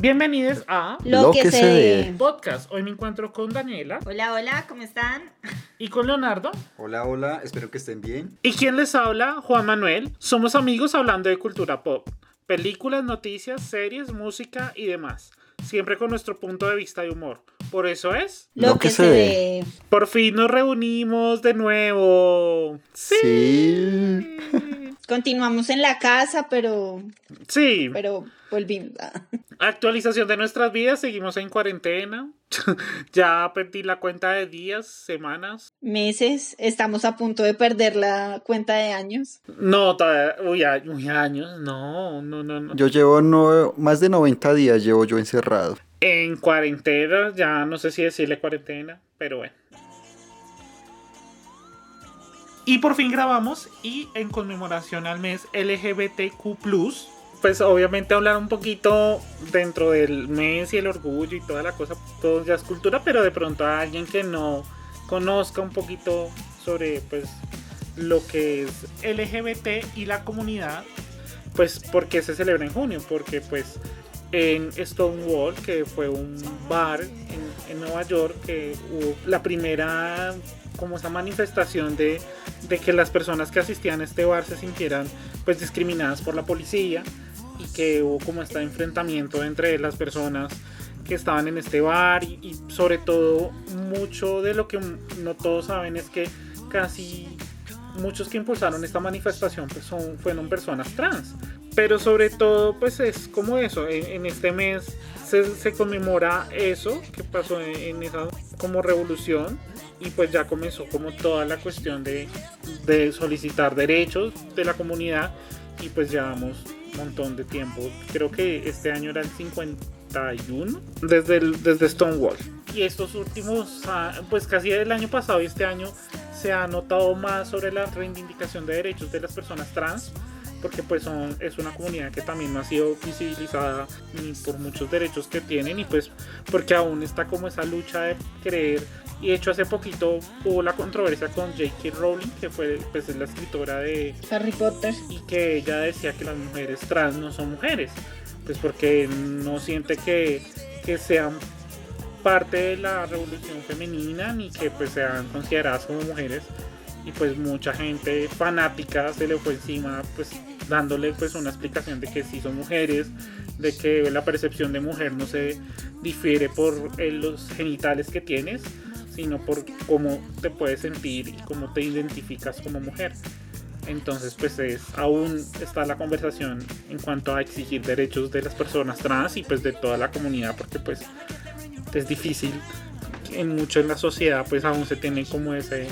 Bienvenidos a Lo, que, se dé. Podcast. Hoy me encuentro con Daniela Hola, hola, ¿cómo están? y con Leonardo. Hola, hola, espero que estén bien. ¿Y quién les habla? Juan Manuel. Somos amigos hablando de cultura pop, películas, noticias, series, música y demás. Siempre con nuestro punto de vista y humor. Por eso es. Lo, que, se dé. Por fin nos reunimos de nuevo. Sí. Continuamos en la casa, pero, Sí. pero volvimos. Actualización de nuestras vidas. Seguimos en cuarentena. ya perdí la cuenta de días, semanas. Meses, estamos a punto de perder la cuenta de años. No, todavía. Uy, años. No, no, no, no. Yo llevo no- más de 90 días llevo yo encerrado. En cuarentena, ya no sé si decirle cuarentena, pero bueno. Y por fin grabamos y en conmemoración al mes LGBTQ+, pues obviamente hablar un poquito dentro del mes y el orgullo y toda la cosa, todo ya es cultura, pero de pronto a alguien que no conozca un poquito sobre pues lo que es LGBT y la comunidad, pues porque se celebra en junio, porque pues en Stonewall, que fue un bar en, en Nueva York, que hubo la primera como esa manifestación de, de que las personas que asistían a este bar se sintieran pues discriminadas por la policía y que hubo como este enfrentamiento entre las personas que estaban en este bar y, y sobre todo mucho de lo que no todos saben es que casi muchos que impulsaron esta manifestación pues son, fueron personas trans. Pero sobre todo pues es como eso, en, en este mes se, se conmemora eso que pasó en, en esa como revolución y pues ya comenzó como toda la cuestión de, de solicitar derechos de la comunidad y pues llevamos un montón de tiempo. Creo que este año era el 51 desde, el- desde Stonewall. Y estos últimos, ah, pues casi el año pasado y este año se ha notado más sobre la reivindicación de derechos de las personas trans porque pues son, es una comunidad que también no ha sido visibilizada ni por muchos derechos que tienen y pues porque aún está como esa lucha de creer y de hecho hace poquito hubo la controversia con J.K. Rowling que fue pues es la escritora de Harry Potter. y que ella decía que las mujeres trans no son mujeres, pues porque no siente que, que sean parte de la revolución femenina ni que pues sean consideradas como mujeres y pues mucha gente fanática se le fue encima pues dándole pues una explicación de que sí son mujeres de que la percepción de mujer no se difiere por eh, los genitales que tienes sino por cómo te puedes sentir y cómo te identificas como mujer entonces, pues es, aún está la conversación en cuanto a exigir derechos de las personas trans y pues de toda la comunidad, porque pues es difícil. En mucho en la sociedad, pues aún se tiene como ese,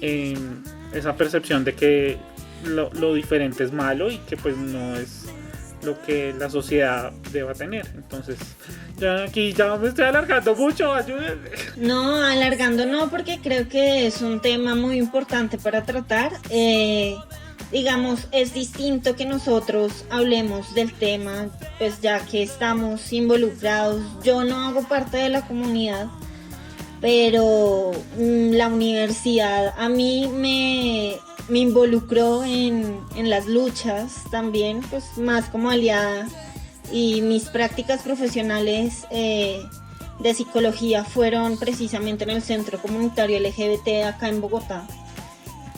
em, esa percepción de que lo, lo diferente es malo y que pues no es lo que la sociedad deba tener. Entonces, ya aquí ya me estoy alargando mucho, ayúdenme. No, alargando no, porque creo que es un tema muy importante para tratar. Eh, digamos, es distinto que nosotros hablemos del tema, pues ya que estamos involucrados. Yo no hago parte de la comunidad, pero mm, la universidad a mí me, me involucró en, en las luchas también, pues más como aliada. Y mis prácticas profesionales eh, de psicología fueron precisamente en el Centro Comunitario LGBT acá en Bogotá.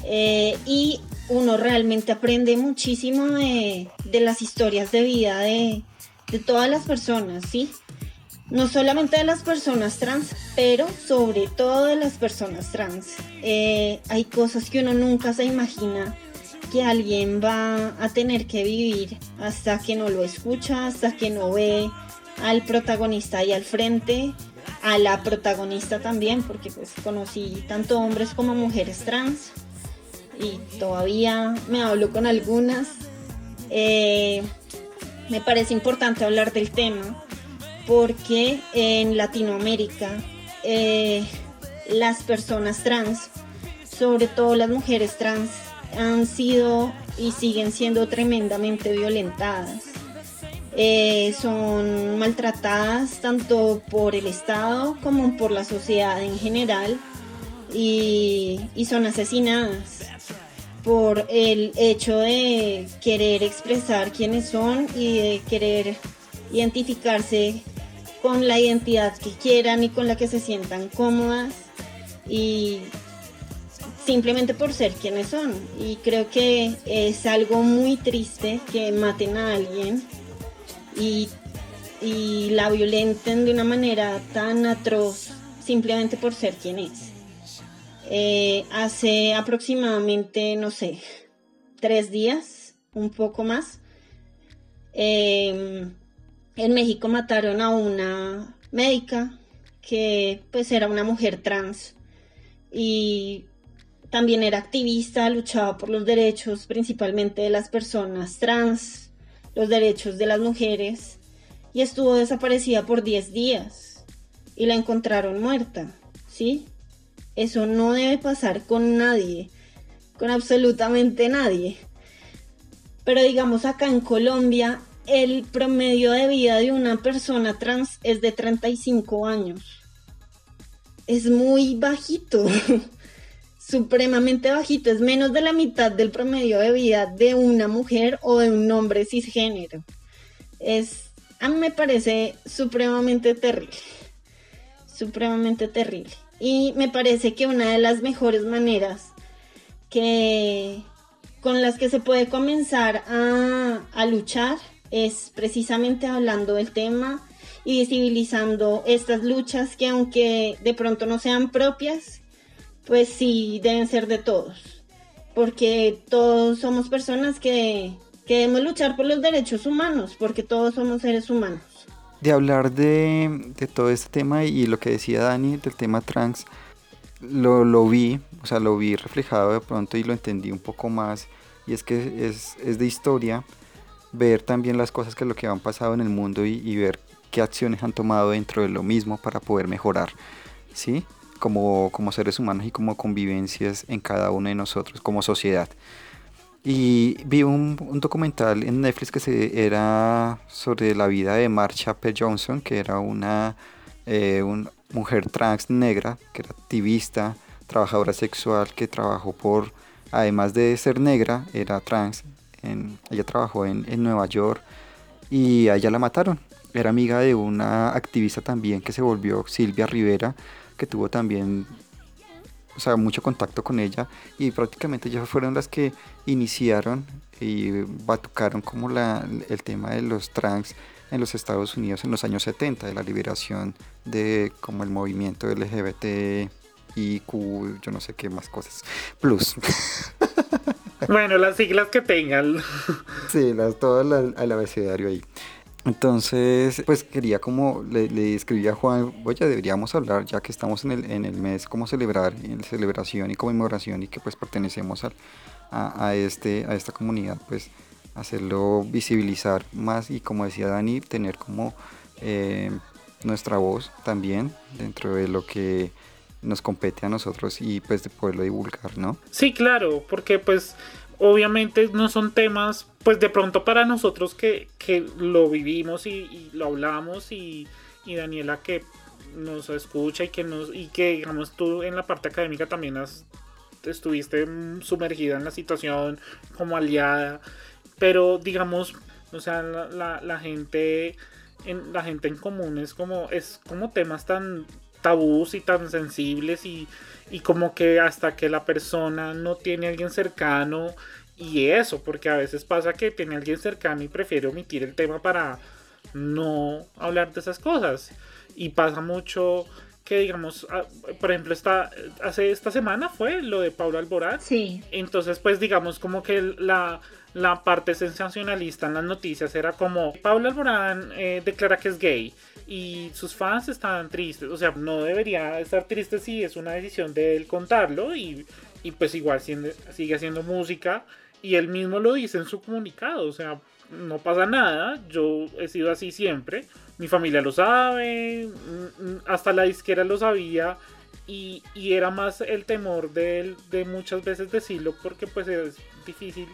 Eh, y uno realmente aprende muchísimo de, de las historias de vida de, de todas las personas, ¿sí? No solamente de las personas trans, pero sobre todo de las personas trans. Eh, hay cosas que uno nunca se imagina que alguien va a tener que vivir hasta que no lo escucha, hasta que no ve al protagonista ahí al frente, a la protagonista también, porque pues conocí tanto hombres como mujeres trans y todavía me hablo con algunas. Eh, me parece importante hablar del tema porque en Latinoamérica eh, las personas trans, sobre todo las mujeres trans, han sido y siguen siendo tremendamente violentadas. Eh, son maltratadas tanto por el Estado como por la sociedad en general y, y son asesinadas por el hecho de querer expresar quiénes son y de querer identificarse con la identidad que quieran y con la que se sientan cómodas y simplemente por ser quienes son. Y creo que es algo muy triste que maten a alguien y, y la violenten de una manera tan atroz simplemente por ser quien es. Eh, hace aproximadamente, no sé, tres días, un poco más, em, en México mataron a una médica que pues era una mujer trans y también era activista, luchaba por los derechos principalmente de las personas trans, los derechos de las mujeres y estuvo desaparecida por 10 días y la encontraron muerta, ¿sí? Eso no debe pasar con nadie, con absolutamente nadie. Pero digamos acá en Colombia, el promedio de vida de una persona trans es de 35 años. Es muy bajito, supremamente bajito, es menos de la mitad del promedio de vida de una mujer o de un hombre cisgénero. Es, a mí me parece supremamente terrible, supremamente terrible. Y me parece que una de las mejores maneras que con las que se puede comenzar a, a luchar es precisamente hablando del tema y visibilizando estas luchas que aunque de pronto no sean propias, pues sí deben ser de todos. Porque todos somos personas que, que debemos luchar por los derechos humanos, porque todos somos seres humanos de hablar de, todo este tema y lo que decía Dani del tema trans, lo, lo, vi, o sea, lo vi reflejado de pronto y lo entendí un poco más. Y es que es, de historia ver también las cosas que lo que han pasado en el mundo y, ver qué acciones han tomado dentro de lo mismo para poder mejorar, ¿sí? Como, como seres humanos y como convivencias en cada uno de nosotros, como sociedad. Y vi un, documental en Netflix que se, era sobre la vida de Marsha P. Johnson, que era una, eh, mujer trans negra, que era activista, trabajadora sexual, que trabajó por, además de ser negra, era trans. Ella trabajó en, en Nueva York y a ella la mataron. Era amiga de una activista también que se volvió Silvia Rivera, que tuvo también o sea, mucho contacto con ella y prácticamente ellas fueron las que iniciaron y batucaron como la, el tema de los trans en los Estados Unidos en los años 70, de la liberación de como el movimiento LGBT y Q, yo no sé qué más cosas, plus. Bueno, las siglas que tengan. Sí, las, todo el abecedario ahí. Entonces, pues quería como le, escribí a Juan, oye, deberíamos hablar ya que estamos en el, en el mes, cómo celebrar, en celebración y conmemoración y que pues pertenecemos a, a, este, a esta comunidad, pues hacerlo visibilizar más y como decía Dani, tener como eh, nuestra voz también dentro de lo que nos compete a nosotros y pues de poderlo divulgar, ¿no? Sí, claro, porque pues obviamente no son temas, pues de pronto para nosotros que, lo vivimos y, lo hablamos y, Daniela que nos escucha y que nos y que digamos tú en la parte académica también has, estuviste sumergida en la situación como aliada, pero digamos, o sea, la, la, gente en la gente en común es como es como temas tan tabús y tan sensibles y, y como que hasta que la persona no tiene a alguien cercano y eso, porque a veces pasa que tiene a alguien cercano y prefiere omitir el tema para no hablar de esas cosas. Y pasa mucho que digamos, ah, por ejemplo, esta, hace esta semana fue lo de Pablo Alborán. Sí. Entonces, pues digamos como que la, la parte sensacionalista en las noticias era como Pablo Alborán eh, declara que es gay y sus fans estaban tristes. O sea, no debería estar triste si es una decisión de él contarlo y, y pues igual sigue haciendo música y él mismo lo dice en su comunicado. O sea, no pasa nada, yo he sido así siempre. Mi familia lo sabe, mm, mm, hasta la disquera lo sabía. Y, y era más el temor de de muchas veces decirlo porque pues es difícil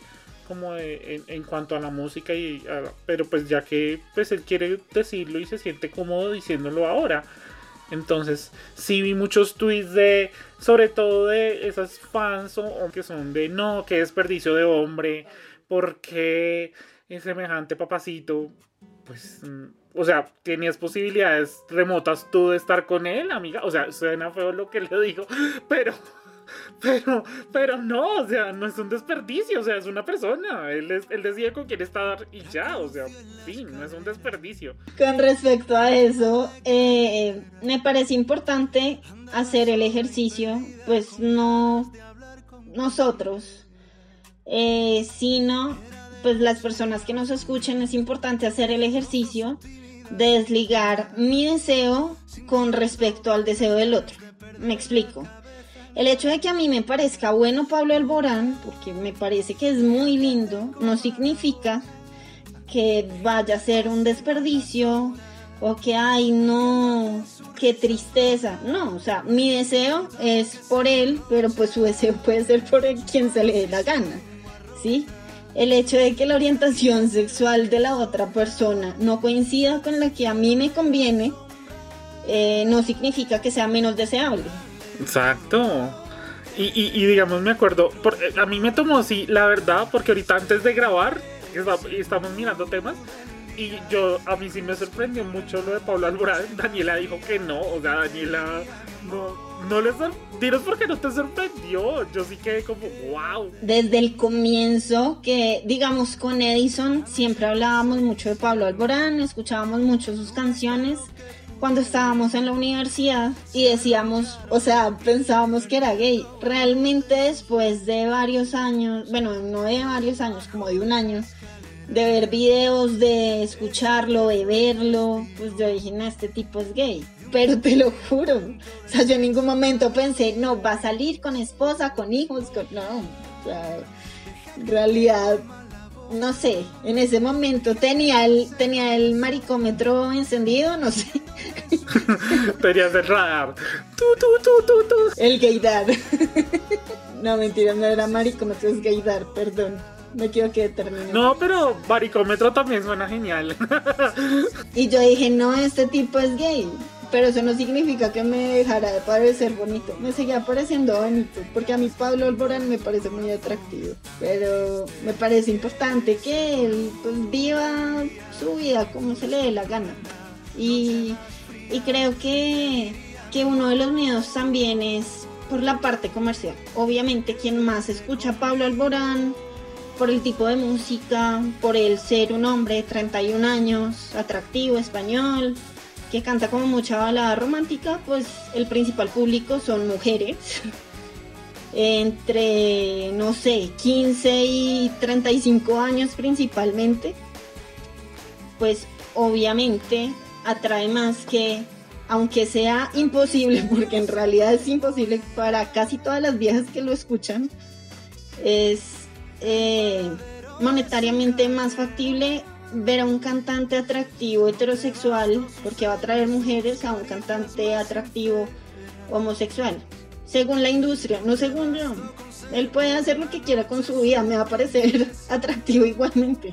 como en, cuanto a la música y pero pues ya que pues él quiere decirlo y se siente cómodo diciéndolo ahora entonces sí vi muchos tweets de sobre todo de esas fans o, que son de no qué desperdicio de hombre porque es semejante papacito pues, mm, o sea, tenías posibilidades remotas tú de estar con él, amiga. O sea, suena feo lo que le digo, pero, pero, pero no, o sea, no es un desperdicio, o sea, es una persona. Él, es, él decide con quién estar y ya, o sea, sí, no es un desperdicio. Con respecto a eso, eh, me parece importante hacer el ejercicio, pues no nosotros, eh, sino pues las personas que nos escuchen es importante hacer el ejercicio de desligar mi deseo con respecto al deseo del otro. Me explico. El hecho de que a mí me parezca bueno Pablo Alborán, porque me parece que es muy lindo, no significa que vaya a ser un desperdicio o que, ay, no, qué tristeza. No, o sea, mi deseo es por él, pero pues su deseo puede ser por quien se le dé la gana, ¿sí? El hecho de que la orientación sexual de la otra persona no coincida con la que a mí me conviene, eh, no significa que sea menos deseable. Exacto. Y, y, digamos, me acuerdo, eh, a mí me tomó así, la verdad, porque ahorita antes de grabar, estamos mirando temas, y yo, a mí sí me sorprendió mucho lo de Pablo Alborán. Daniela dijo que no, o sea, Daniela no, no le Dinos por qué no te sorprendió. Yo sí quedé como, wow. Desde el comienzo, que digamos con Edison, siempre hablábamos mucho de Pablo Alborán, escuchábamos mucho sus canciones cuando estábamos en la universidad y decíamos, o sea, pensábamos que era gay. Realmente después de varios años, bueno, no de varios años, como de un año, de ver videos, de escucharlo, de verlo, pues yo dije, no, este tipo es gay. Pero te lo juro, o sea, yo en ningún momento pensé, no, va a salir con esposa, con hijos, con... No, o sea, en realidad, no sé, en ese momento tenía el, tenía el maricómetro encendido, no sé. Tenías el radar. Tú, tú, tú, tú, tú. El gaydar. no, mentira, no era maricómetro, es gaydar, perdón. Me equivoqué de término. No, pero baricómetro también suena genial. y yo dije, no, este tipo es gay. Pero eso no significa que me dejara de parecer bonito. Me seguía pareciendo bonito. Porque a mí Pablo Alborán me parece muy atractivo. Pero me parece importante que él pues, viva su vida como se le dé la gana. Y, y creo que, que uno de los miedos también es por la parte comercial. Obviamente quien más escucha a Pablo Alborán por el tipo de música, por el ser un hombre de 31 años, atractivo, español, que canta como mucha balada romántica, pues el principal público son mujeres. entre, no sé, 15 y 35 años principalmente. Pues obviamente atrae más que, aunque sea imposible, porque en realidad es imposible para casi todas las viejas que lo escuchan, es eh, monetariamente más factible ver a un cantante atractivo heterosexual, porque va a traer mujeres, a un cantante atractivo homosexual. Según la industria, no según yo. Él puede hacer lo que quiera con su vida, me va a parecer atractivo igualmente.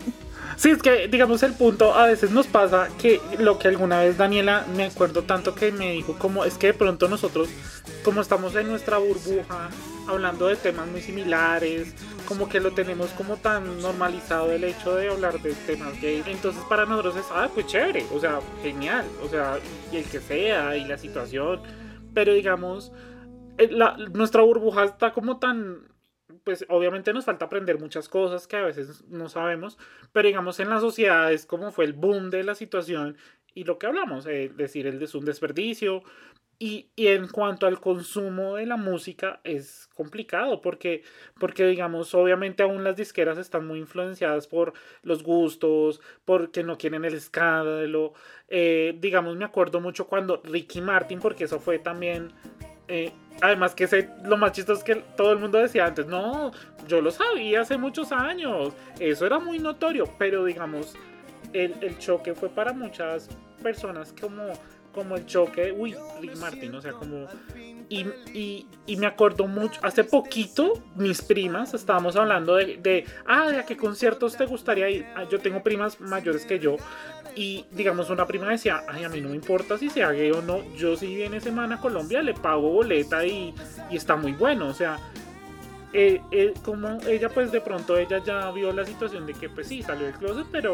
Sí, es que, digamos, el punto a veces nos pasa que lo que alguna vez Daniela, me acuerdo tanto que me dijo, como es que de pronto nosotros, como estamos en nuestra burbuja, hablando de temas muy similares, como que lo tenemos como tan normalizado el hecho de hablar de temas gay. Entonces para nosotros es, ah, pues chévere, o sea, genial, o sea, y el que sea, y la situación. Pero digamos, eh, la, nuestra burbuja está como tan pues obviamente nos falta aprender muchas cosas que a veces no sabemos, pero digamos en la sociedad es como fue el boom de la situación y lo que hablamos, es decir, el es un desperdicio, y, en cuanto al consumo de la música es complicado porque, porque digamos, obviamente aún las disqueras están muy influenciadas por los gustos, porque no quieren el escándalo. Eh, digamos, me acuerdo mucho cuando Ricky Martin, porque eso fue también... Eh, además que sé, lo más chistoso es que todo el mundo decía antes, no, yo lo sabía hace muchos años, eso era muy notorio, pero digamos, el, el choque fue para muchas personas como como el choque, uy, Rick Martin, o sea, como... Y, y, me acuerdo mucho, hace poquito mis primas estábamos hablando de, de, ah, ¿de a qué conciertos te gustaría ir? Ah, yo tengo primas mayores que yo y digamos una prima decía, ay, a mí no me importa si sea gay o no, yo si viene semana a Colombia le pago boleta y, y está muy bueno, o sea, eh, eh, como ella pues de pronto ella ya vio la situación de que pues sí salió del closet pero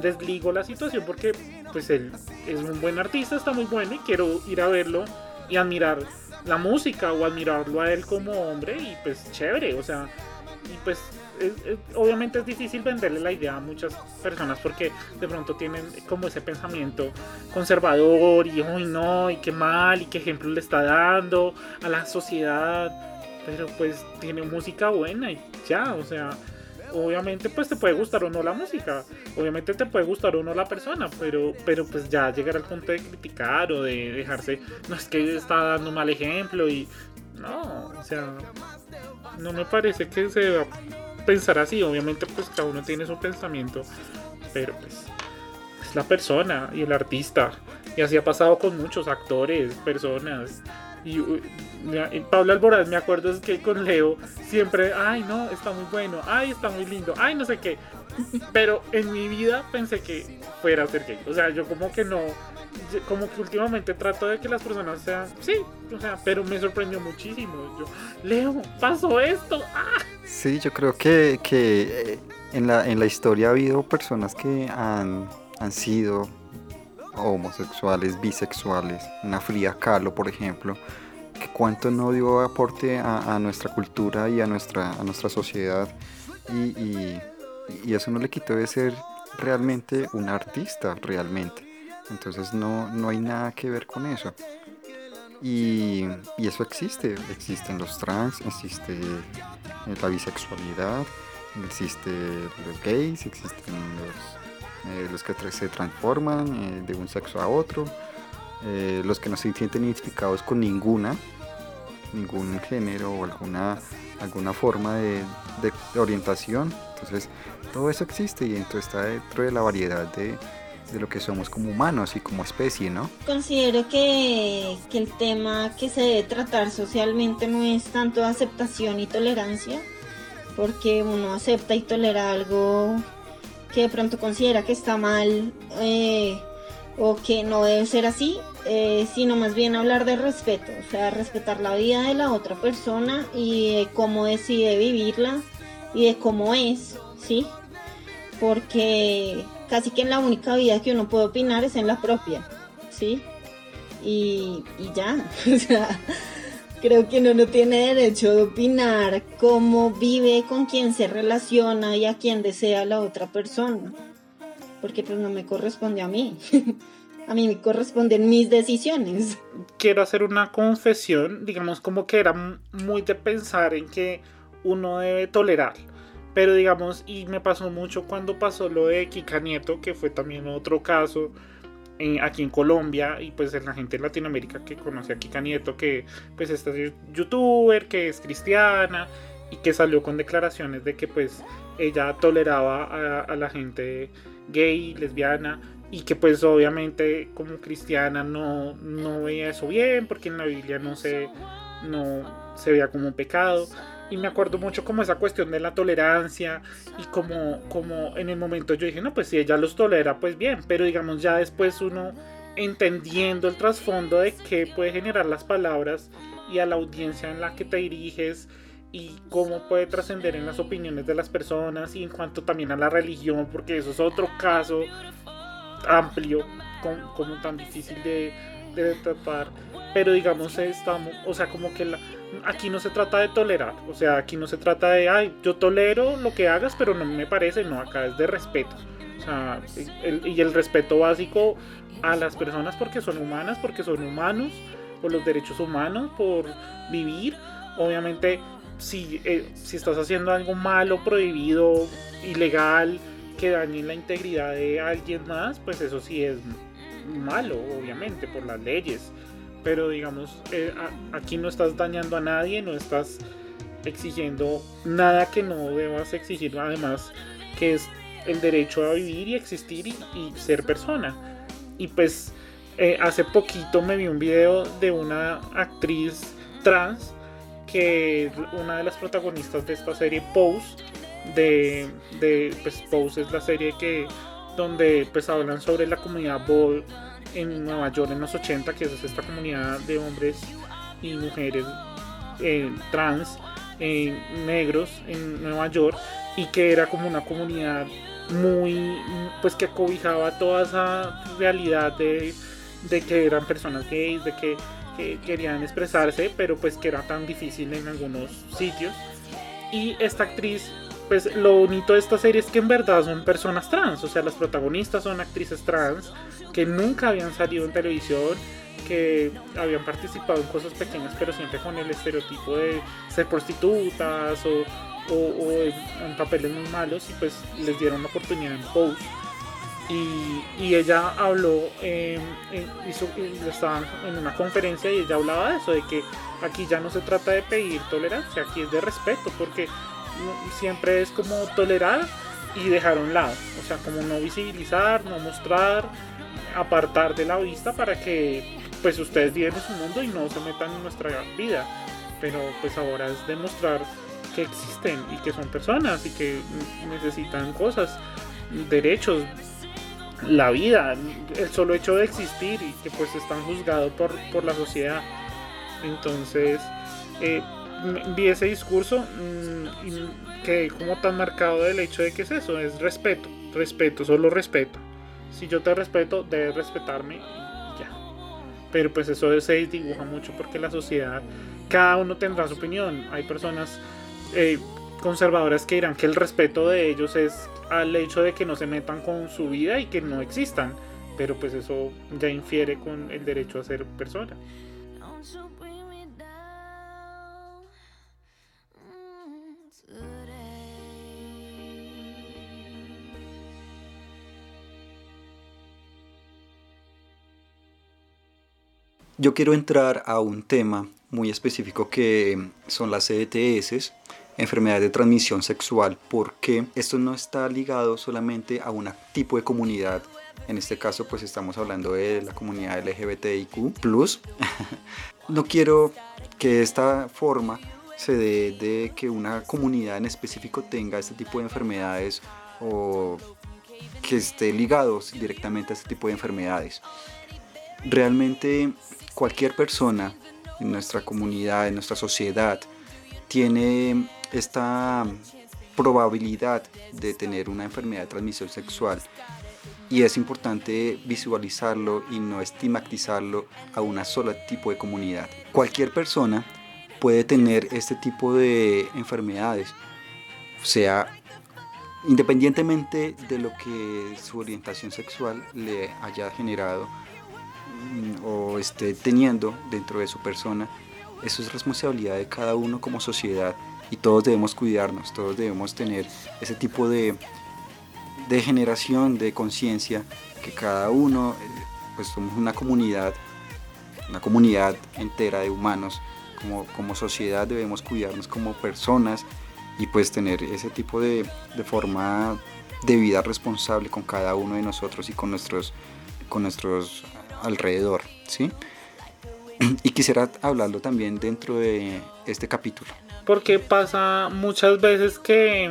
desligó la situación porque pues él es un buen artista está muy bueno y quiero ir a verlo y admirar la música o admirarlo a él como hombre y pues chévere o sea y pues obviamente es difícil venderle la idea a muchas personas porque de pronto tienen como ese pensamiento conservador y hoy no y qué mal y qué ejemplo le está dando a la sociedad pero pues tiene música buena y ya, o sea, obviamente pues te puede gustar o no la música, obviamente te puede gustar o no la persona, pero, pero pues ya llegar al punto de criticar o de dejarse, no es que está dando un mal ejemplo y no, o sea, no me parece que se pensar así, obviamente pues cada uno tiene su pensamiento, pero pues es la persona y el artista, y así ha pasado con muchos actores, personas, y, Pablo Alborán, me acuerdo es que con Leo siempre, ay no, está muy bueno, ay está muy lindo, ay no sé qué. Pero en mi vida pensé que fuera a ser gay. O sea, yo como que no, como que últimamente trato de que las personas sean, sí, o sea, pero me sorprendió muchísimo. Yo, Leo, pasó esto. ¡Ah! Sí, yo creo que, que eh, en, la, en la historia ha habido personas que han, han sido homosexuales, bisexuales, una fría Kahlo, por ejemplo, que cuánto no dio aporte a, nuestra cultura y a nuestra, a nuestra sociedad y, eso no le quitó de ser realmente un artista, realmente. Entonces no, no hay nada que ver con eso. Y, eso existe, existen los trans, existe la bisexualidad, existe los gays, existen los eh, los que se transforman eh, de un sexo a otro, eh, los que no se sienten identificados con ninguna, ningún género o alguna, alguna forma de, orientación. Entonces, todo eso existe y entonces está dentro de la variedad de, de lo que somos como humanos y como especie, ¿no? Considero que, que, el tema que se debe tratar socialmente no es tanto aceptación y tolerancia, porque uno acepta y tolera algo que de pronto considera que está mal eh, o que no debe ser así, eh, sino más bien hablar de respeto, o sea, respetar la vida de la otra persona y de cómo decide vivirla y de cómo es, ¿sí? Porque casi que en la única vida que uno puede opinar es en la propia, ¿sí? Y, y ya, o sea, Creo que uno no tiene derecho de opinar cómo vive, con quién se relaciona y a quién desea la otra persona. Porque pues no me corresponde a mí. a mí me corresponden mis decisiones. Quiero hacer una confesión, digamos como que era muy de pensar en que uno debe tolerar. Pero digamos, y me pasó mucho cuando pasó lo de Kika Nieto, que fue también otro caso aquí en Colombia y pues en la gente de Latinoamérica que conoce a Kika Nieto, que pues esta es youtuber, que es cristiana y que salió con declaraciones de que pues ella toleraba a, la gente gay, lesbiana y que pues obviamente como cristiana no, no veía eso bien porque en la Biblia no se, no se veía como un pecado y me acuerdo mucho como esa cuestión de la tolerancia y como, como en el momento yo dije, no, pues si ella los tolera, pues bien, pero digamos ya después uno entendiendo el trasfondo de qué puede generar las palabras y a la audiencia en la que te diriges y cómo puede trascender en las opiniones de las personas y en cuanto también a la religión, porque eso es otro caso amplio, como, tan difícil de, de tratar, pero digamos estamos, o sea, como que la, aquí no se trata de tolerar, o sea, aquí no se trata de, ay, yo tolero lo que hagas, pero no me parece, no, acá es de respeto. O sea, y el respeto básico a las personas porque son humanas, porque son humanos, por los derechos humanos, por vivir. Obviamente, si, eh, si estás haciendo algo malo, prohibido, ilegal, que dañe la integridad de alguien más, pues eso sí es malo, obviamente, por las leyes pero digamos, eh, aquí no estás dañando a nadie, no estás exigiendo nada que no debas exigir, además que es el derecho a vivir y existir y, ser persona. Y pues eh, hace poquito me vi un video de una actriz trans que una de las protagonistas de esta serie Pose de, de pues Pose es la serie que donde pues hablan sobre la comunidad ball en Nueva York en los 80, que es esta comunidad de hombres y mujeres eh, trans eh, negros en Nueva York y que era como una comunidad muy, pues que cobijaba toda esa realidad de, de que eran personas gays, de que, que querían expresarse, pero pues que era tan difícil en algunos sitios. Y esta actriz pues lo bonito de esta serie es que en verdad son personas trans, o sea, las protagonistas son actrices trans que nunca habían salido en televisión, que habían participado en cosas pequeñas, pero siempre con el estereotipo de ser prostitutas o, en, papeles muy malos, y pues les dieron la oportunidad en Pose. Y, ella habló, hizo, estaban en una conferencia y ella hablaba de eso, de que aquí ya no se trata de pedir tolerancia, aquí es de respeto, porque siempre es como tolerar y dejar a un lado. O sea, como no visibilizar, no mostrar, apartar de la vista para que pues ustedes viven en su mundo y no se metan en nuestra vida. Pero pues ahora es demostrar que existen y que son personas y que necesitan cosas, derechos, la vida, el solo hecho de existir y que pues están juzgados por, por la sociedad. Entonces, eh, vi ese discurso mm, y quedé como tan marcado del hecho de que es eso, es respeto, respeto, solo respeto. Si yo te respeto, debes respetarme y ya. Pero pues eso se dibuja mucho porque la sociedad, cada uno tendrá su opinión. Hay personas eh, conservadoras que dirán que el respeto de ellos es al hecho de que no se metan con su vida y que no existan. Pero pues eso ya infiere con el derecho a ser persona. Yo quiero entrar a un tema muy específico que son las ETS, enfermedades de transmisión sexual, porque esto no está ligado solamente a un tipo de comunidad. En este caso, pues estamos hablando de la comunidad LGBTIQ. no quiero que esta forma se dé de que una comunidad en específico tenga este tipo de enfermedades o que esté ligados directamente a este tipo de enfermedades. Realmente cualquier persona en nuestra comunidad, en nuestra sociedad, tiene esta probabilidad de tener una enfermedad de transmisión sexual y es importante visualizarlo y no estigmatizarlo a una sola tipo de comunidad. Cualquier persona puede tener este tipo de enfermedades, o sea, independientemente de lo que su orientación sexual le haya generado o esté teniendo dentro de su persona, eso es responsabilidad de cada uno como sociedad y todos debemos cuidarnos, todos debemos tener ese tipo de, de generación de conciencia que cada uno, eh, pues somos una comunidad, una comunidad entera de humanos, como, como sociedad debemos cuidarnos como personas y pues tener ese tipo de, de forma de vida responsable con cada uno de nosotros y con nuestros, con nuestros alrededor, ¿sí? Y quisiera hablarlo también dentro de este capítulo. Porque pasa muchas veces que,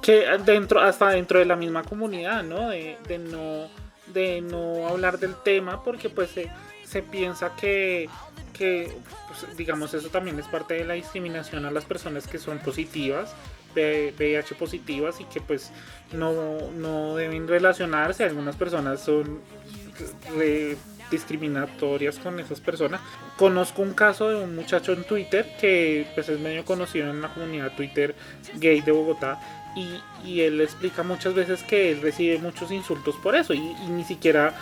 que dentro, hasta dentro de la misma comunidad, ¿no? De, no, de no hablar del tema porque pues se, piensa que, que pues, digamos, eso también es parte de la discriminación a las personas que son positivas VIH positivas y que pues no, no deben relacionarse. Algunas personas son discriminatorias con esas personas. Conozco un caso de un muchacho en Twitter que pues es medio conocido en la comunidad Twitter gay de Bogotá y, y él explica muchas veces que él recibe muchos insultos por eso y, ni siquiera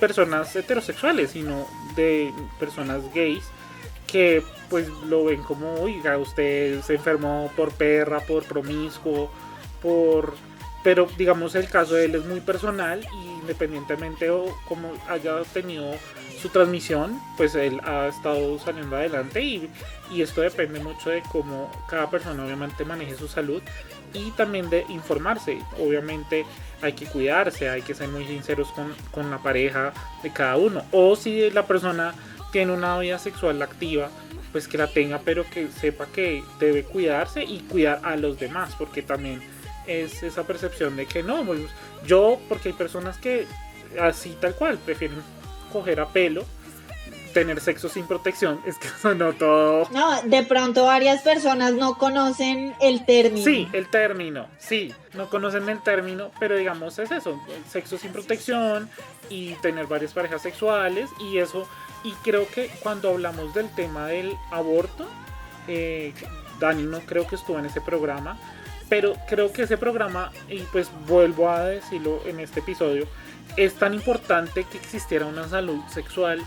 personas heterosexuales sino de personas gays que pues lo ven como oiga usted se enfermó por perra por promiscuo por pero digamos el caso de él es muy personal y independientemente o como haya tenido su transmisión, pues él ha estado saliendo adelante y, y, esto depende mucho de cómo cada persona obviamente maneje su salud y también de informarse. Obviamente hay que cuidarse, hay que ser muy sinceros con, con la pareja de cada uno. O si la persona tiene una vida sexual activa, pues que la tenga, pero que sepa que debe cuidarse y cuidar a los demás, porque también es esa percepción de que no, pues, yo, porque hay personas que así tal cual prefieren coger a pelo tener sexo sin protección, es que sonó todo... No, de pronto varias personas no conocen el término. Sí, el término, sí, no conocen el término, pero digamos es eso, sexo sin protección y tener varias parejas sexuales y eso, y creo que cuando hablamos del tema del aborto, eh, Dani no creo que estuvo en ese programa, pero creo que ese programa, y pues vuelvo a decirlo en este episodio, es tan importante que existiera una salud sexual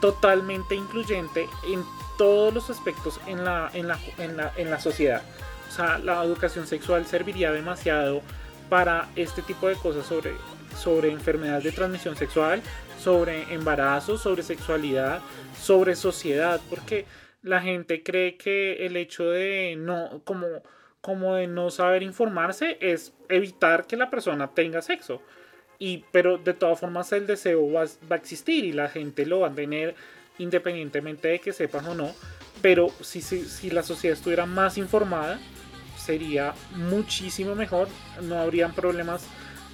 totalmente incluyente en todos los aspectos en la, en la, en la, en la sociedad. O sea, la educación sexual serviría demasiado para este tipo de cosas sobre, sobre enfermedades de transmisión sexual, sobre embarazo, sobre sexualidad, sobre sociedad, porque la gente cree que el hecho de no, como, como de no saber informarse es evitar que la persona tenga sexo. Y, pero de todas formas el deseo va, va, a existir y la gente lo va a tener independientemente de que sepan o no. Pero si, si, si la sociedad estuviera más informada, sería muchísimo mejor. No habrían problemas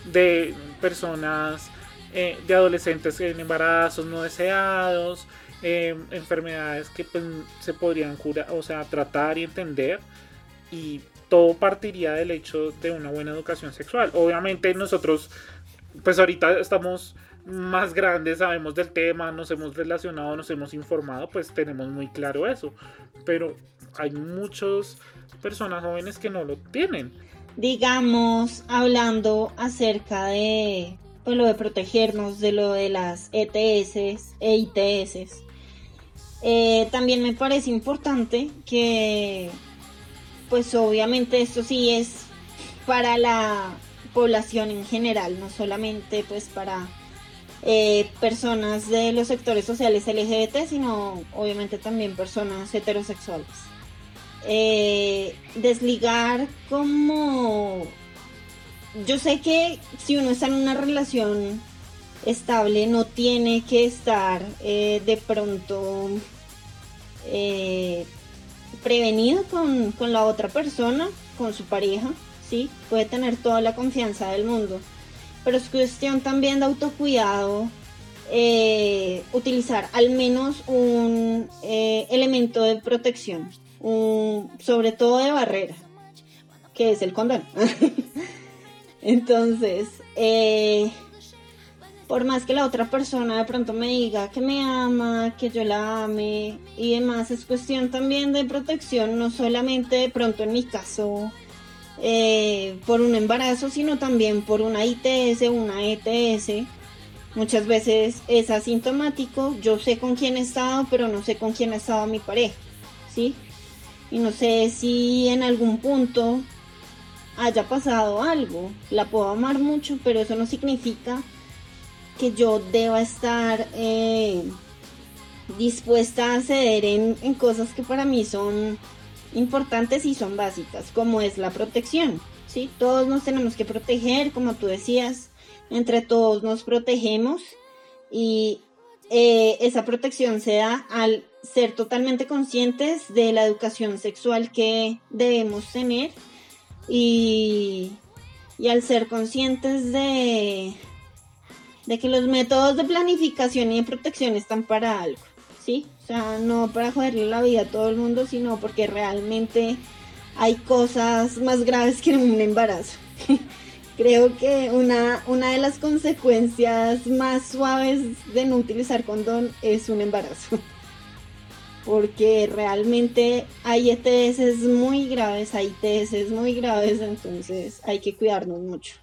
de personas, eh, de adolescentes en embarazos no deseados, eh, enfermedades que pues, se podrían curar, o sea, tratar y entender. Y todo partiría del hecho de una buena educación sexual. Obviamente nosotros pues ahorita estamos más grandes, sabemos del tema, nos hemos relacionado, nos hemos informado, pues tenemos muy claro eso. Pero hay muchas personas jóvenes que no lo tienen. Digamos, hablando acerca de pues, lo de protegernos, de lo de las ETS e ITS, eh, también me parece importante que, pues obviamente esto sí es para la población en general, no solamente pues para eh, personas de los sectores sociales LGBT, sino obviamente también personas heterosexuales. Eh, desligar como... Yo sé que si uno está en una relación estable no tiene que estar eh, de pronto prevenido con, con la otra persona, con su pareja, ¿sí? Puede tener toda la confianza del mundo, pero es cuestión también de autocuidado, eh, utilizar al menos un eh, elemento de protección, sobre todo de barrera, que es el condón. Entonces, eh, por más que la otra persona de pronto me diga que me ama, que yo la ame y demás, es cuestión también de protección, no solamente de pronto en mi caso eh, por un embarazo, sino también por una ITS, una ETS. Muchas veces es asintomático, yo sé con quién he estado, pero no sé con quién ha estado mi pareja, ¿sí? Y no sé si en algún punto haya pasado algo. La puedo amar mucho, pero eso no significa que yo deba estar eh, dispuesta a ceder en, cosas que para mí son importantes y son básicas, como es la protección. ¿sí? Todos nos tenemos que proteger, como tú decías, entre todos nos protegemos y eh, esa protección se da al ser totalmente conscientes de la educación sexual que debemos tener y, y al ser conscientes de, de que los métodos de planificación y de protección están para algo. ¿sí? O sea, no para joderle la vida a todo el mundo, sino porque realmente hay cosas más graves que un embarazo. Creo que una, una de las consecuencias más suaves de no utilizar condón es un embarazo. Porque realmente hay ETS muy graves, hay ITS muy graves, entonces hay que cuidarnos mucho.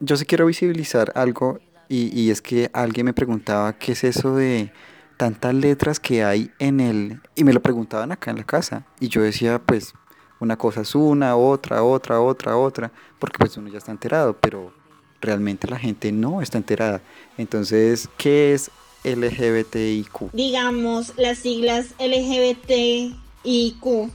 Yo sí quiero visibilizar algo y, y, es que alguien me preguntaba qué es eso de tantas letras que hay en el... Y me lo preguntaban acá en la casa. Y yo decía, pues, una cosa es una, otra, otra, otra, otra, porque pues uno ya está enterado, pero realmente la gente no está enterada. Entonces, ¿qué es LGBTIQ? Digamos, las siglas LGBT y Q,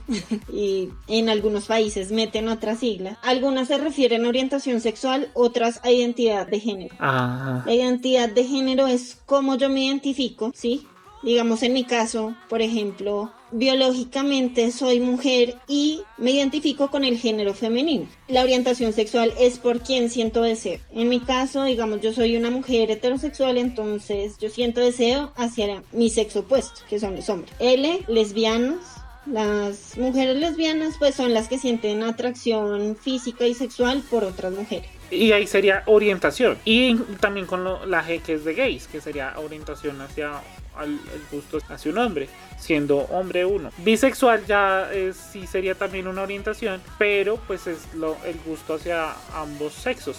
y en algunos países meten otras siglas. Algunas se refieren a orientación sexual, otras a identidad de género. Ah. La identidad de género es cómo yo me identifico, ¿sí? Digamos en mi caso, por ejemplo, biológicamente soy mujer y me identifico con el género femenino. La orientación sexual es por quien siento deseo. En mi caso, digamos, yo soy una mujer heterosexual, entonces yo siento deseo hacia mi sexo opuesto, que son los hombres. L, lesbianas, las mujeres lesbianas pues son las que sienten atracción física y sexual por otras mujeres. Y ahí sería orientación. Y también con la G que es de gays, que sería orientación hacia el gusto hacia un hombre, siendo hombre uno. Bisexual ya sí sería también una orientación, pero pues es lo, el gusto hacia ambos sexos.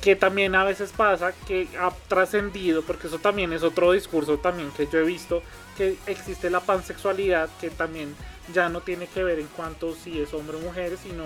Que también a veces pasa que ha trascendido, porque eso también es otro discurso también que yo he visto, que existe la pansexualidad, que también ya no tiene que ver en cuanto si es hombre o mujer, sino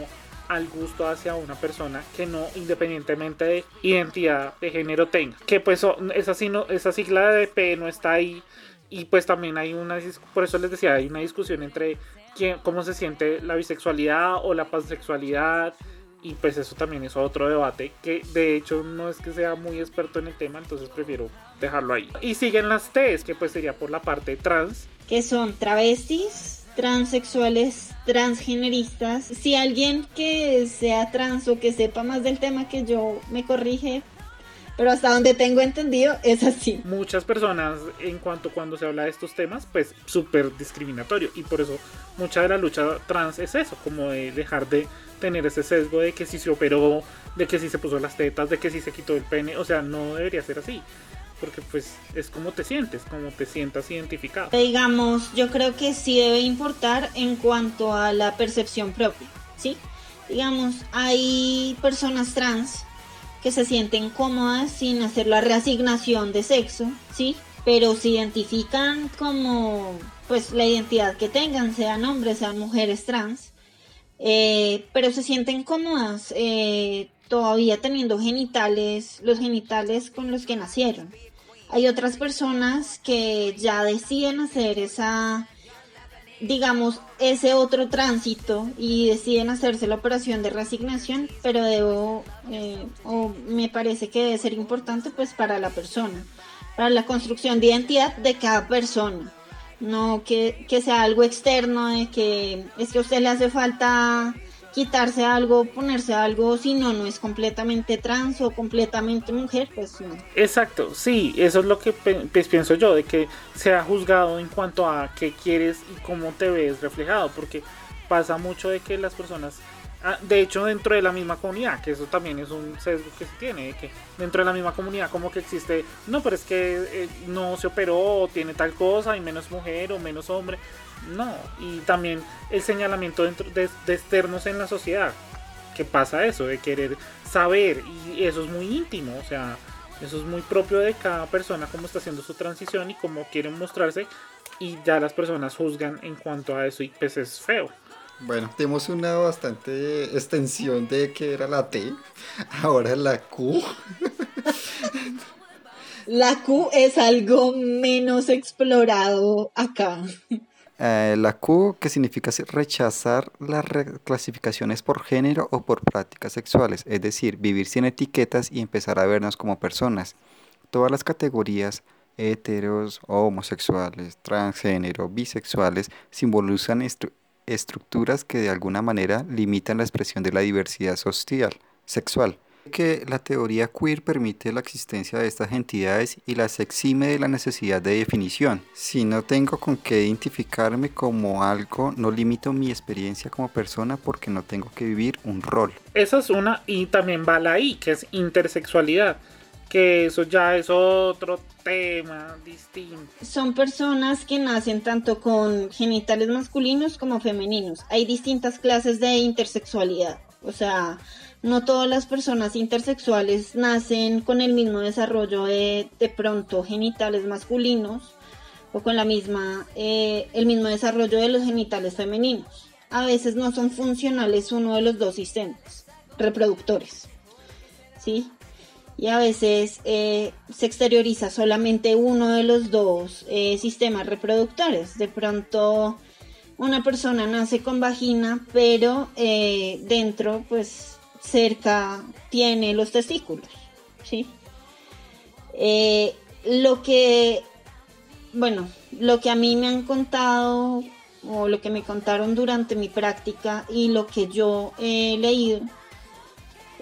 al gusto hacia una persona que no independientemente de identidad de género tenga. Que pues esa, esa sigla de P no está ahí y pues también hay una, por eso les decía, hay una discusión entre quién, cómo se siente la bisexualidad o la pansexualidad y pues eso también es otro debate que de hecho no es que sea muy experto en el tema, entonces prefiero dejarlo ahí. Y siguen las T's, que pues sería por la parte trans. Que son travestis, transexuales, transgeneristas. Si alguien que sea trans o que sepa más del tema que yo me corrige, pero hasta donde tengo entendido es así. Muchas personas en cuanto cuando se habla de estos temas, pues súper discriminatorio y por eso mucha de la lucha trans es eso, como de dejar de tener ese sesgo de que si se operó, de que si se puso las tetas, de que si se quitó el pene, o sea, no debería ser así porque pues es como te sientes, como te sientas identificado. Digamos, yo creo que sí debe importar en cuanto a la percepción propia, ¿sí? Digamos, hay personas trans que se sienten cómodas sin hacer la reasignación de sexo, ¿sí? Pero se identifican como pues la identidad que tengan, sean hombres, sean mujeres trans, eh, pero se sienten cómodas eh, todavía teniendo genitales, los genitales con los que nacieron. Hay otras personas que ya deciden hacer esa, digamos, ese otro tránsito y deciden hacerse la operación de reasignación, pero debo, eh, o me parece que debe ser importante pues para la persona, para la construcción de identidad de cada persona. No que, que sea algo externo, de que es que a usted le hace falta quitarse algo, ponerse algo, si no, no es completamente trans o completamente mujer, pues no. Exacto, sí, eso es lo que pues, pienso yo, de que se ha juzgado en cuanto a qué quieres y cómo te ves reflejado, porque pasa mucho de que las personas Ah, de hecho, dentro de la misma comunidad, que eso también es un sesgo que se tiene, que dentro de la misma comunidad como que existe, no, pero es que eh, no se operó o tiene tal cosa y menos mujer o menos hombre. No, y también el señalamiento dentro de, externos en la sociedad, que pasa eso, de querer saber, y eso es muy íntimo, o sea, eso es muy propio de cada persona, cómo está haciendo su transición y cómo quieren mostrarse, y ya las personas juzgan en cuanto a eso, y pues es feo. Bueno, tenemos una bastante extensión de que era la T, ahora la Q. La Q es algo menos explorado acá. Eh, la Q, que significa rechazar las clasificaciones por género o por prácticas sexuales, es decir, vivir sin etiquetas y empezar a vernos como personas. Todas las categorías heteros, homosexuales, transgénero, bisexuales simbolizan estructuras que de alguna manera limitan la expresión de la diversidad social, sexual. Que la teoría queer permite la existencia de estas entidades y las exime de la necesidad de definición. Si no tengo con qué identificarme como algo, no limito mi experiencia como persona porque no tengo que vivir un rol. Esa es una, y también va la I, que es intersexualidad que eso ya es otro tema distinto. Son personas que nacen tanto con genitales masculinos como femeninos. Hay distintas clases de intersexualidad. O sea, no todas las personas intersexuales nacen con el mismo desarrollo de, de pronto genitales masculinos o con la misma, eh, el mismo desarrollo de los genitales femeninos. A veces no son funcionales uno de los dos sistemas reproductores. ¿Sí? y a veces eh, se exterioriza solamente uno de los dos eh, sistemas reproductores. De pronto una persona nace con vagina, pero dentro, pues cerca, tiene los testículos. ¿sí? lo que bueno, lo que a mí me han contado o lo que me contaron durante mi práctica y lo que yo he leído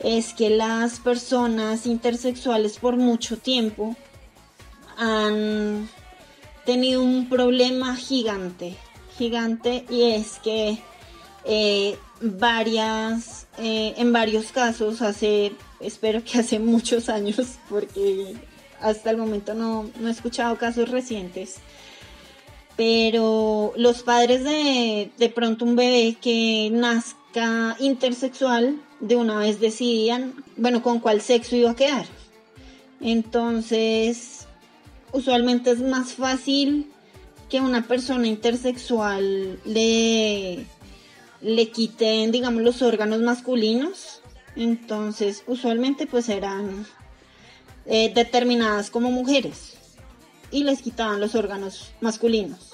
es que las personas intersexuales por mucho tiempo han tenido un problema gigante, gigante, y es que eh, varias, eh, en varios casos, hace, espero que hace muchos años, porque hasta el momento no, no he escuchado casos recientes, pero los padres de, de pronto un bebé que nazca intersexual de una vez decidían, bueno, con cuál sexo iba a quedar. Entonces, usualmente es más fácil que una persona intersexual le, le quiten, digamos, los órganos masculinos. Entonces, usualmente pues eran eh, determinadas como mujeres y les quitaban los órganos masculinos.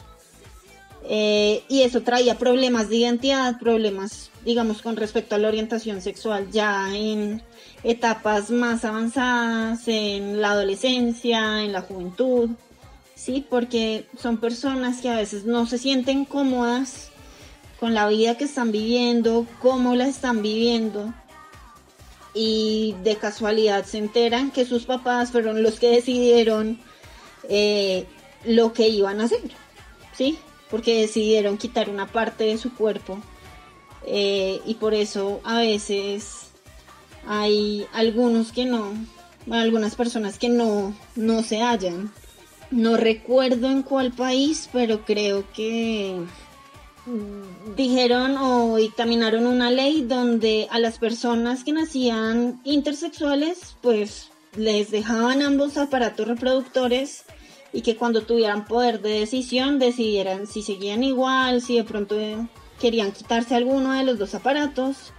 Eh, y eso traía problemas de identidad, problemas, digamos, con respecto a la orientación sexual ya en etapas más avanzadas, en la adolescencia, en la juventud, ¿sí? Porque son personas que a veces no se sienten cómodas con la vida que están viviendo, cómo la están viviendo. Y de casualidad se enteran que sus papás fueron los que decidieron eh, lo que iban a hacer, ¿sí? Porque decidieron quitar una parte de su cuerpo eh, y por eso a veces hay algunos que no, algunas personas que no, no se hallan. No recuerdo en cuál país, pero creo que dijeron o dictaminaron una ley donde a las personas que nacían intersexuales, pues les dejaban ambos aparatos reproductores y que cuando tuvieran poder de decisión decidieran si seguían igual, si de pronto querían quitarse alguno de los dos aparatos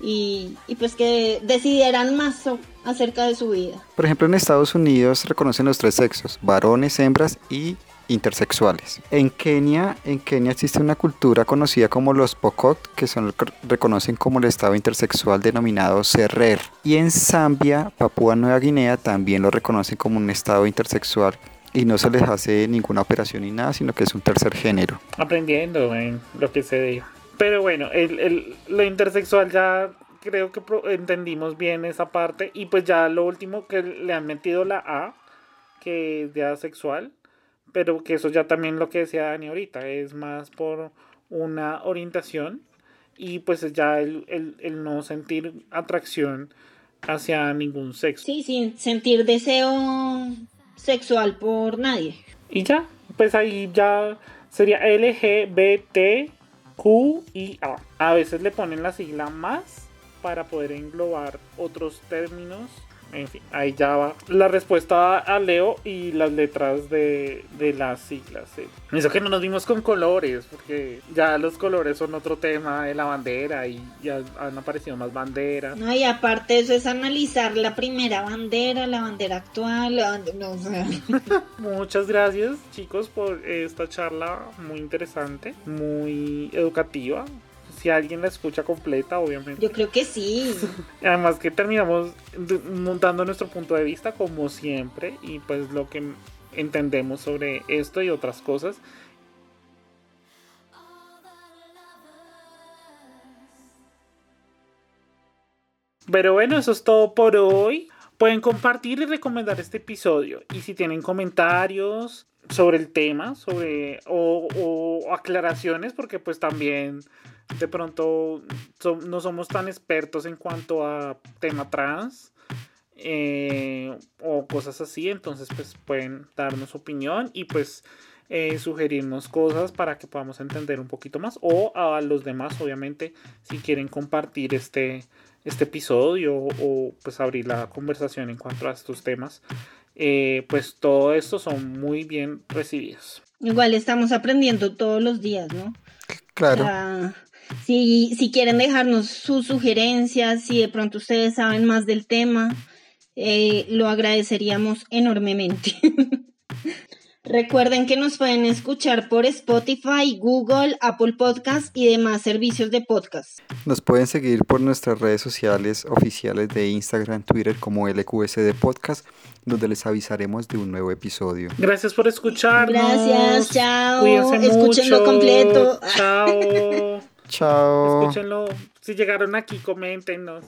y, pues que decidieran más acerca de su vida. Por ejemplo, en Estados Unidos reconocen los tres sexos, varones, hembras y intersexuales. En Kenia, en Kenia existe una cultura conocida como los Pokot, que son reconocen como el estado intersexual denominado Serrer. Y en Zambia, Papúa Nueva Guinea también lo reconocen como un estado intersexual y no se les hace ninguna operación ni nada, sino que es un tercer género. Aprendiendo en lo que se dijo. Pero bueno, el, el, lo intersexual ya creo que entendimos bien esa parte. Y pues ya lo último que le han metido la A, que es de asexual. Pero que eso ya también lo que decía Dani ahorita, es más por una orientación. Y pues ya el, el, el no sentir atracción hacia ningún sexo. Sí, sin sentir deseo sexual por nadie. Y ya, pues ahí ya sería LGBTQIA. A veces le ponen la sigla más para poder englobar otros términos en fin, ahí ya va la respuesta a Leo y las letras de, las siglas. Eso que no nos dimos con colores, porque ya los colores son otro tema de la bandera y ya han aparecido más banderas. No, y aparte eso es analizar la primera bandera, la bandera actual, no, Muchas gracias chicos por esta charla muy interesante, muy educativa si alguien la escucha completa, obviamente. Yo creo que sí. Además que terminamos montando nuestro punto de vista como siempre y pues lo que entendemos sobre esto y otras cosas. Pero bueno, eso es todo por hoy. Pueden compartir y recomendar este episodio. Y si tienen comentarios sobre el tema, sobre o, o aclaraciones, porque pues también de pronto no somos tan expertos en cuanto a tema trans eh, o cosas así, entonces pues pueden darnos opinión y pues eh, sugerirnos cosas para que podamos entender un poquito más o a los demás obviamente si quieren compartir este, este episodio o pues abrir la conversación en cuanto a estos temas eh, pues todo esto son muy bien recibidos. Igual estamos aprendiendo todos los días, ¿no? Claro. Si, si quieren dejarnos sus sugerencias, si de pronto ustedes saben más del tema, eh, lo agradeceríamos enormemente. Recuerden que nos pueden escuchar por Spotify, Google, Apple Podcast y demás servicios de podcast. Nos pueden seguir por nuestras redes sociales oficiales de Instagram, Twitter como LQSD Podcast, donde les avisaremos de un nuevo episodio. Gracias por escucharnos. Gracias, chao. Cuídense Escúchenlo mucho. completo. Chao. Chao. Escúchenlo. Si llegaron aquí, coméntenos.